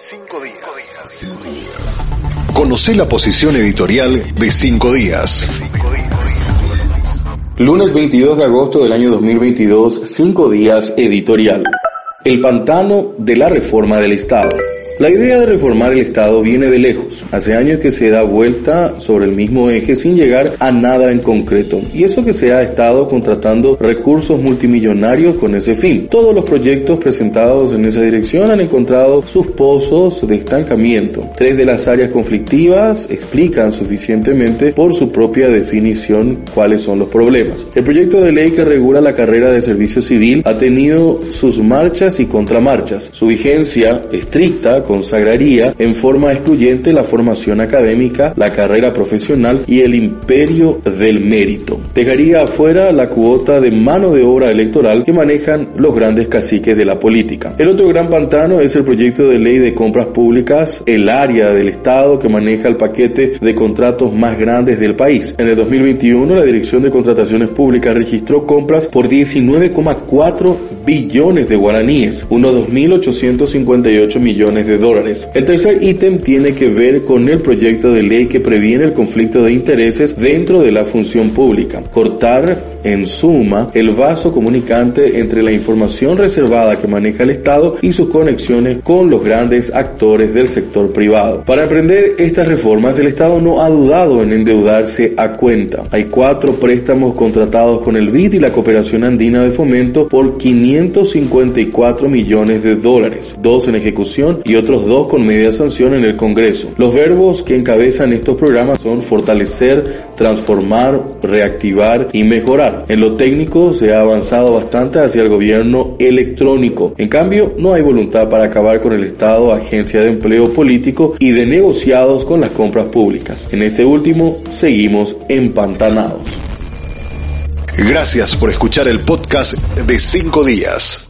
Cinco días. Conoce la posición editorial de Cinco días. Lunes 22 de agosto del año 2022, Cinco días editorial. El pantano de la reforma del Estado. La idea de reformar el Estado viene de lejos. Hace años que se da vuelta sobre el mismo eje sin llegar a nada en concreto. Y eso que se ha estado contratando recursos multimillonarios con ese fin. Todos los proyectos presentados en esa dirección han encontrado sus pozos de estancamiento. Tres de las áreas conflictivas explican suficientemente por su propia definición cuáles son los problemas. El proyecto de ley que regula la carrera de servicio civil ha tenido sus marchas y contramarchas. Su vigencia estricta consagraría en forma excluyente la formación académica, la carrera profesional y el imperio del mérito. Dejaría afuera la cuota de mano de obra electoral que manejan los grandes caciques de la política. El otro gran pantano es el proyecto de ley de compras públicas, el área del Estado que maneja el paquete de contratos más grandes del país. En el 2021, la Dirección de Contrataciones Públicas registró compras por 19,4 billones de guaraníes, unos 2.858 millones de dólares. El tercer ítem tiene que ver con el proyecto de ley que previene el conflicto de intereses dentro de la función pública. Cortar, en suma, el vaso comunicante entre la información reservada que maneja el Estado y sus conexiones con los grandes actores del sector privado. Para emprender estas reformas, el Estado no ha dudado en endeudarse a cuenta. Hay cuatro préstamos contratados con el BID y la Cooperación Andina de Fomento por 554 millones de dólares, dos en ejecución y otros dos con media sanción en el Congreso. Los verbos que encabezan estos programas son fortalecer, transformar, reactivar y mejorar. En lo técnico se ha avanzado bastante hacia el gobierno electrónico. En cambio, no hay voluntad para acabar con el Estado, agencia de empleo político y de negociados con las compras públicas. En este último, seguimos empantanados. Gracias por escuchar el podcast de cinco días.